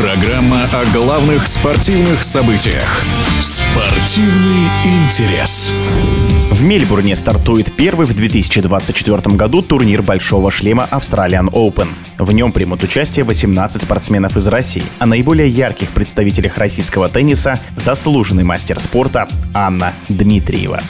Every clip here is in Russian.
Программа о главных спортивных событиях. Спортивный интерес. В Мельбурне стартует первый в 2024 году турнир Большого шлема Australian Open. В нем примут участие 18 спортсменов из России. О наиболее ярких представителях российского тенниса заслуженный мастер спорта Анна Дмитриева.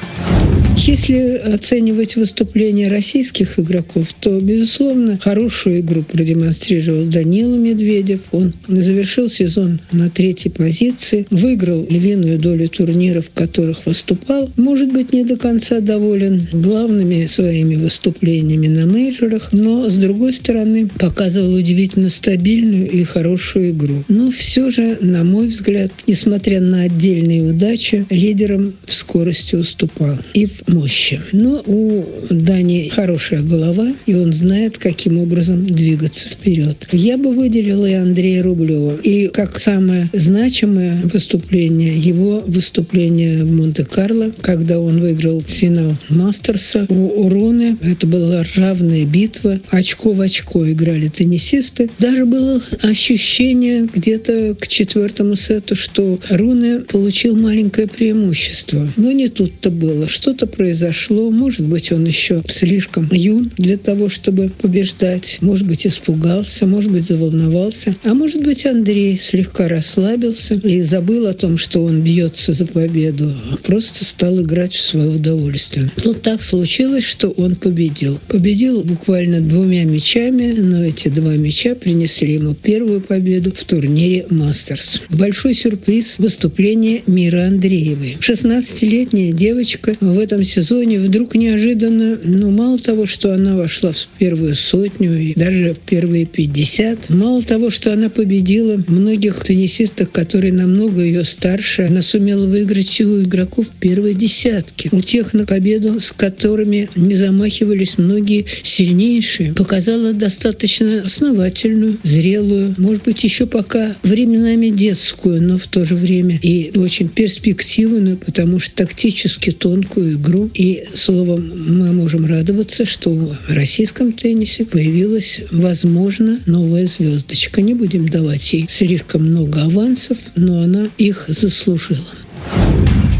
Если оценивать выступления российских игроков, то, безусловно, хорошую игру продемонстрировал Данила Медведев. Он завершил сезон на третьей позиции, выиграл львиную долю турниров, в которых выступал. Может быть, не до конца доволен главными своими выступлениями на мейджорах, но, с другой стороны, показывал удивительно стабильную и хорошую игру. Но все же, на мой взгляд, несмотря на отдельные удачи, лидером в скорости уступал и в мощи. Но у Дани хорошая голова, и он знает, каким образом двигаться вперед. Я бы выделила и Андрея Рублева. И как самое значимое выступление, его выступление в Монте-Карло, когда он выиграл финал Мастерса у Руны. Это была равная битва. Очко в очко играли теннисисты. Даже было ощущение где-то к четвертому сету, что Руны получил маленькое преимущество. Но не тут-то было. Что-то произошло. Может быть, он еще слишком юн для того, чтобы побеждать. Может быть, испугался, может быть, заволновался. А может быть, Андрей слегка расслабился и забыл о том, что он бьется за победу. Просто стал играть в свое удовольствие. Но так случилось, что он победил. Победил буквально двумя мячами, но эти два мяча принесли ему первую победу в турнире «Мастерс». Большой сюрприз – выступление Мира Андреевой. 16-летняя девочка в этом сезоне вдруг неожиданно, ну, мало того, что она вошла в первую сотню и даже в первые 50, мало того, что она победила многих теннисистов, которые намного ее старше, она сумела выиграть у игроков первой десятки. У тех, на победу, с которыми не замахивались многие сильнейшие, показала достаточно основательную, зрелую, может быть, еще пока временами детскую, но в то же время и очень перспективную, потому что тактически тонкую игру игру. И, словом, мы можем радоваться, что в российском теннисе появилась, возможно, новая звездочка. Не будем давать ей слишком много авансов, но она их заслужила.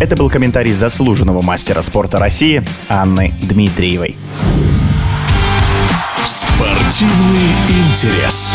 Это был комментарий заслуженного мастера спорта России Анны Дмитриевой. Спортивный интерес.